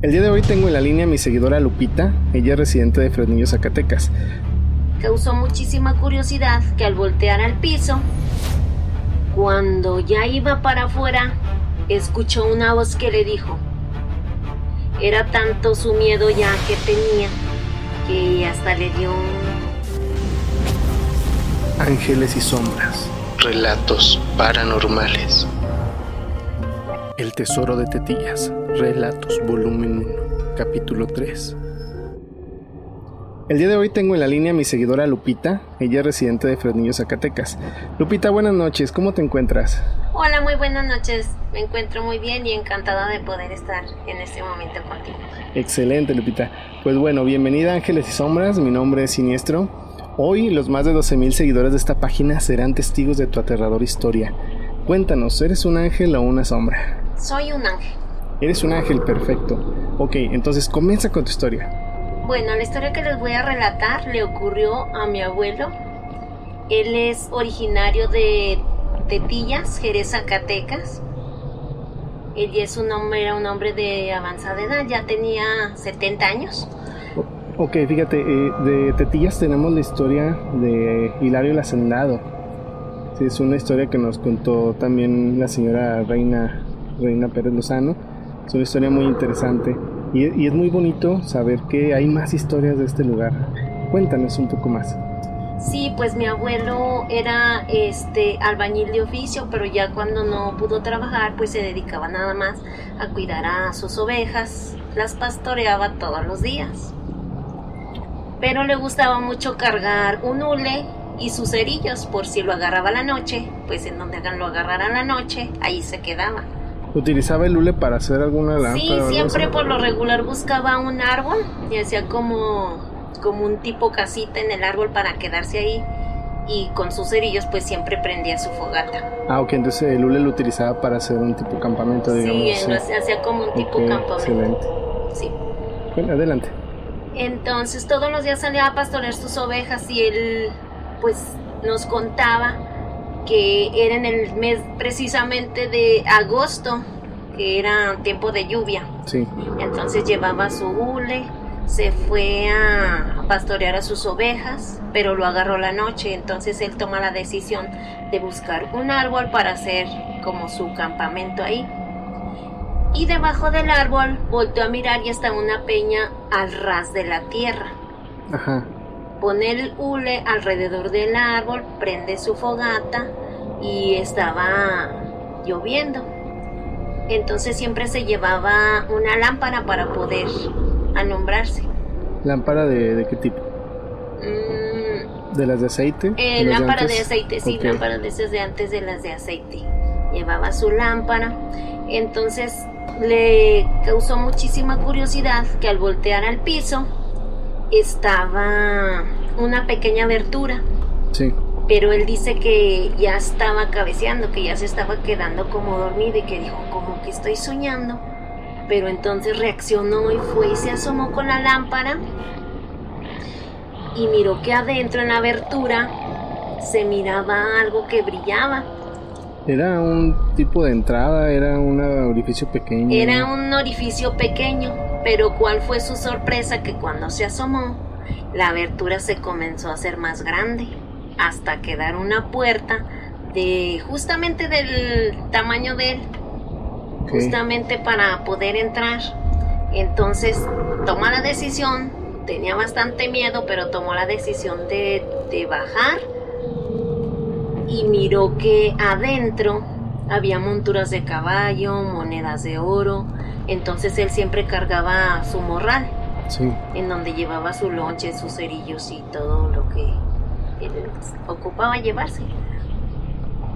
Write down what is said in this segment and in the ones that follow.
El día de hoy tengo en la línea a mi seguidora Lupita, ella es residente de Fresnillo, Zacatecas. Causó muchísima curiosidad que al voltear al piso, cuando ya iba para afuera, escuchó una voz que le dijo, era tanto su miedo ya que tenía que hasta le dio Ángeles y sombras. Relatos paranormales. El tesoro de Tetillas. Relatos, volumen 1, capítulo 3. El día de hoy tengo en la línea a mi seguidora Lupita, ella es residente de Fresnillo, Zacatecas. Lupita, buenas noches, ¿cómo te encuentras? Hola, muy buenas noches. Me encuentro muy bien y encantada de poder estar en este momento contigo. Excelente, Lupita. Pues bueno, bienvenida a Ángeles y Sombras, mi nombre es Siniestro. Hoy los más de 12.000 seguidores de esta página serán testigos de tu aterradora historia. Cuéntanos, ¿eres un ángel o una sombra? Soy un ángel. Eres un ángel, perfecto. Ok, entonces comienza con tu historia. Bueno, la historia que les voy a relatar le ocurrió a mi abuelo. Él es originario de Tetillas, Jerez, Zacatecas. Él ya es un hombre, era un hombre de avanzada edad, ya tenía 70 años. Ok, fíjate, eh, de Tetillas tenemos la historia de Hilario el Hacendado. Sí, es una historia que nos contó también la señora Reina, Reina Pérez Lozano. Es una historia muy interesante y, es muy bonito saber que hay más historias de este lugar. Cuéntanos un poco más. Sí, pues mi abuelo era este albañil de oficio, pero ya cuando no pudo trabajar, pues se dedicaba nada más a cuidar a sus ovejas, las pastoreaba todos los días. Pero le gustaba mucho cargar un hule y sus cerillos, por si lo agarraba la noche, pues en donde lo agarrara la noche, ahí se quedaba. ¿Utilizaba el hule para hacer alguna lámpara? Sí, siempre por lo regular buscaba un árbol y hacía como, como un tipo casita en el árbol para quedarse ahí. Y con sus cerillos pues siempre prendía su fogata. Ah, ok, entonces el hule lo utilizaba para hacer un tipo campamento, digamos. sí, hacía- hacía como un tipo campamento. Excelente. Sí. Bueno, adelante. Entonces todos los días salía a pastorear sus ovejas y él pues nos contaba que era en el mes precisamente de agosto, que era tiempo de lluvia. Sí. Entonces llevaba su hule, se fue a pastorear a sus ovejas, pero lo agarró la noche, entonces él toma la decisión de buscar un árbol para hacer como su campamento ahí. Y debajo del árbol volteó a mirar y estaba una peña al ras de la tierra. Ajá. Pone el hule alrededor del árbol, prende su fogata y estaba lloviendo. Entonces siempre se llevaba una lámpara para poder alumbrarse. ¿Lámpara de, de qué tipo? Mm, ¿De las de aceite? eh, ¿De las lámpara de aceite, sí, lámpara de esas de antes de las de aceite. Llevaba su lámpara. Entonces le causó muchísima curiosidad que al voltear al piso estaba una pequeña abertura. Sí. Pero él dice que ya estaba cabeceando, que ya se estaba quedando como dormido y que dijo como que estoy soñando. Pero entonces reaccionó y fue y se asomó con la lámpara y miró que adentro en la abertura se miraba algo que brillaba. Era un tipo de entrada, era un orificio pequeño. Era un orificio pequeño, pero cuál fue su sorpresa que cuando se asomó, la abertura se comenzó a hacer más grande, hasta quedar una puerta de justamente del tamaño de él, justamente para poder entrar. Entonces toma la decisión, tenía bastante miedo, pero tomó la decisión de, de bajar y miró que adentro había monturas de caballo, monedas de oro. Entonces él siempre cargaba su morral, Sí. en donde llevaba su lonche, sus cerillos y todo lo que ocupaba llevarse.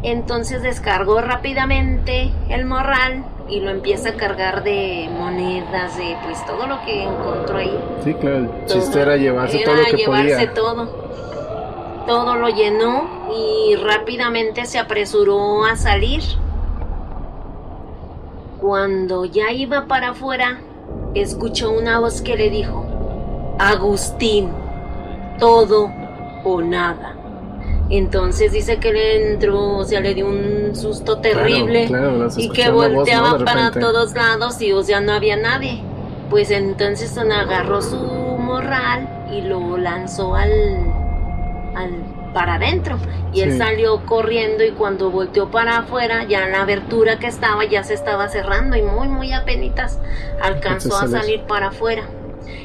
Entonces descargó rápidamente el morral y lo empieza a cargar de monedas, de pues todo lo que encontró ahí. Sí, claro. El chiste era llevarse Era todo lo que llevarse podía. todo. Todo lo llenó y rápidamente se apresuró a salir. Cuando ya iba para afuera, escuchó una voz que le dijo, Agustín, todo o nada. Entonces dice que le entró, o sea, le dio un susto terrible claro, y que voz, volteaba para todos lados y o sea, no había nadie. pues entonces agarró su morral y lo lanzó al, al para adentro. Y él salió corriendo y cuando volteó para afuera ya la abertura que estaba ya se estaba cerrando y muy muy apenitas alcanzó a salir para afuera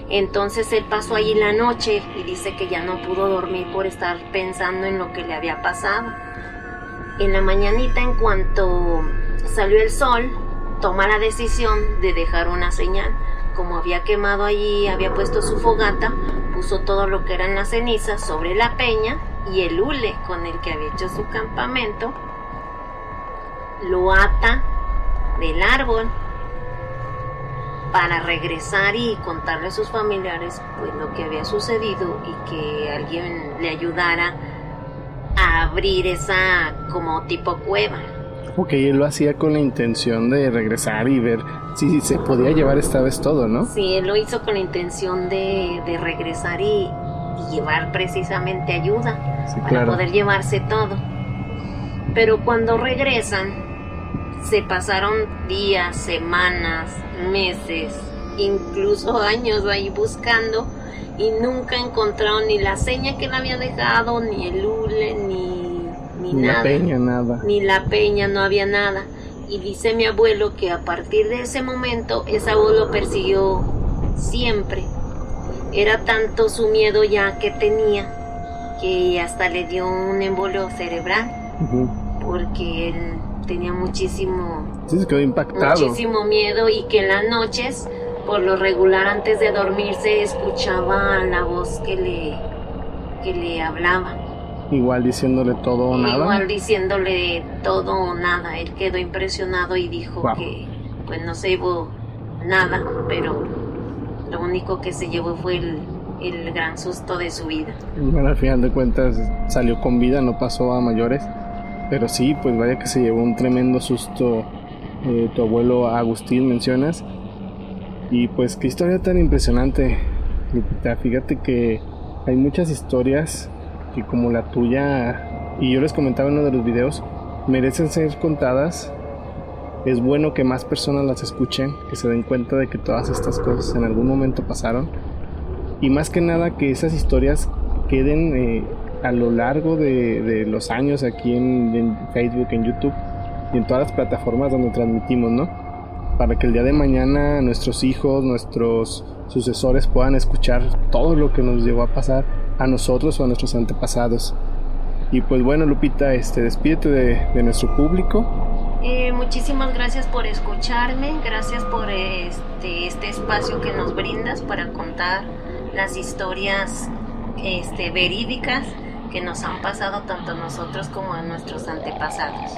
entonces él pasó allí la noche y dice que ya no pudo dormir por estar pensando en lo que le había pasado. En la mañanita en cuanto salió el sol toma la decisión de dejar una señal. Como había quemado allí, había puesto su fogata, puso todo lo que eran las cenizas sobre la peña y el hule con el que había hecho su campamento, lo ata del árbol para regresar y contarle a sus familiares pues lo que había sucedido y que alguien le ayudara a abrir esa como tipo cueva. Ok, él lo hacía con la intención de regresar y ver si se podía llevar esta vez todo, ¿no? Sí, él lo hizo con la intención de, de regresar y, y llevar precisamente ayuda Sí, para claro. poder llevarse todo. Pero cuando regresan, se pasaron días, semanas, meses, incluso años ahí buscando y nunca encontraron ni la seña que él había dejado, ni el hule, ni, ni Ni nada la peña, nada. ni la peña, no había nada. Y dice mi abuelo que a partir de ese momento esa voz lo persiguió siempre. Era tanto su miedo ya que tenía que hasta le dio un embolio cerebral porque él tenía muchísimo Sí, se quedó impactado. muchísimo miedo y que en las noches por lo regular antes de dormirse escuchaba la voz que le que le hablaba. Igual diciéndole todo o nada. Igual diciéndole todo o nada. Él quedó impresionado y dijo Wow. que pues no se llevó nada, pero lo único que se llevó fue el, el gran susto de su vida. Bueno, al final de cuentas salió con vida, no pasó a mayores. Pero sí, pues vaya que se llevó un tremendo susto eh, tu abuelo Agustín, mencionas. Y pues qué historia tan impresionante, Lupita. Fíjate que hay muchas historias que como la tuya, y yo les comentaba en uno de los videos, merecen ser contadas. Es bueno que más personas las escuchen, que se den cuenta de que todas estas cosas en algún momento pasaron y más que nada que esas historias queden eh, a lo largo de, de los años aquí en, en Facebook, en YouTube y en todas las plataformas donde transmitimos, ¿no? Para que el día de mañana nuestros hijos, nuestros sucesores puedan escuchar todo lo que nos llegó a pasar a nosotros o a nuestros antepasados. Y pues bueno, Lupita, este, despídete de, de nuestro público. Eh, muchísimas gracias por escucharme, gracias por este, este espacio que nos brindas para contar las historias este, verídicas que nos han pasado tanto a nosotros como a nuestros antepasados.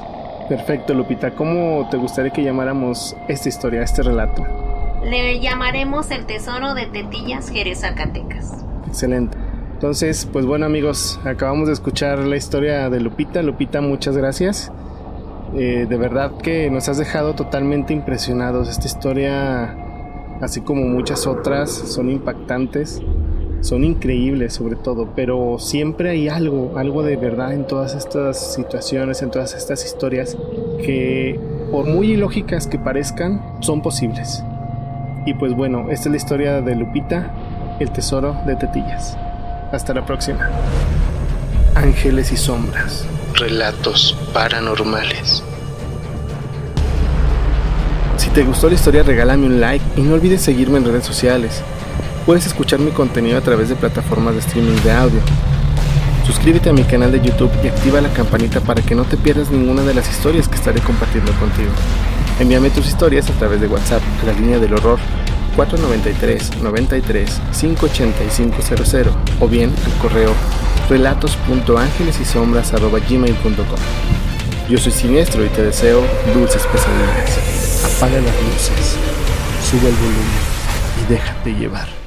Perfecto, Lupita. ¿Cómo te gustaría que llamáramos esta historia, este relato? Le llamaremos el tesoro de Tetillas Jerez Zacatecas. Excelente. Entonces, pues bueno amigos, acabamos de escuchar la historia de Lupita. Lupita, muchas gracias. Eh, de verdad que nos has dejado totalmente impresionados. Esta historia, así como muchas otras, son impactantes, son increíbles sobre todo, pero siempre hay algo, algo de verdad en todas estas situaciones, en todas estas historias, que por muy ilógicas que parezcan, son posibles. Y pues bueno, esta es la historia de Lupita, el tesoro de Tetillas. Hasta la próxima. Ángeles y sombras. Relatos paranormales. Si te gustó la historia, regálame un like y no olvides seguirme en redes sociales. Puedes escuchar mi contenido a través de plataformas de streaming de audio. Suscríbete a mi canal de YouTube y activa la campanita para que no te pierdas ninguna de las historias que estaré compartiendo contigo. Envíame tus historias a través de WhatsApp a la línea del horror 493 93 58500 o bien al correo relatos.angelesysombras.gmail.com Yo soy Siniestro y te deseo dulces pesadillas. Apaga las luces, sube el volumen y déjate llevar.